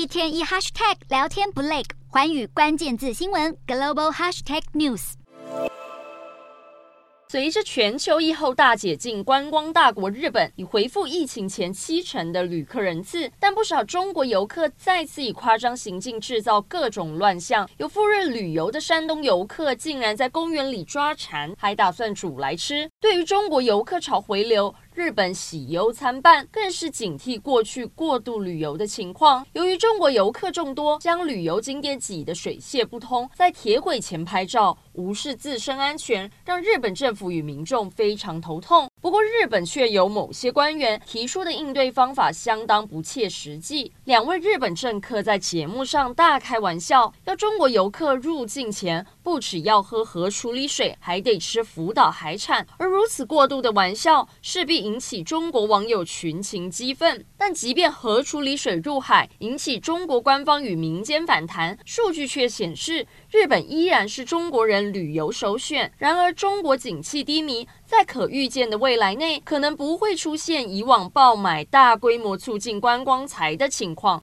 一天一 hashtag 聊天不累，环宇关键字新闻 global hashtag news。随着全球疫后大解禁，观光大国日本已回复疫情前七成的旅客人次，但不少中国游客再次以夸张行径制造各种乱象。有赴日旅游的山东游客竟然在公园里抓蝉，还打算煮来吃。对于中国游客潮回流，日本喜忧参半，更是警惕过去过度旅游的情况。由于中国游客众多，将旅游景点挤得水泄不通，在铁轨前拍照，无视自身安全，让日本政府与民众非常头痛。不过，日本却有某些官员提出的应对方法相当不切实际。两位日本政客在节目上大开玩笑，要中国游客入境前不只要喝核处理水，还得吃福岛海产。而如此过度的玩笑，势必引起中国网友群情激愤。但即便核处理水入海，引起中国官方与民间反弹，数据却显示，日本依然是中国人旅游首选。然而，中国景气低迷，在可预见的未未来内，可能不会出现以往爆买、大规模促进观光财的情况。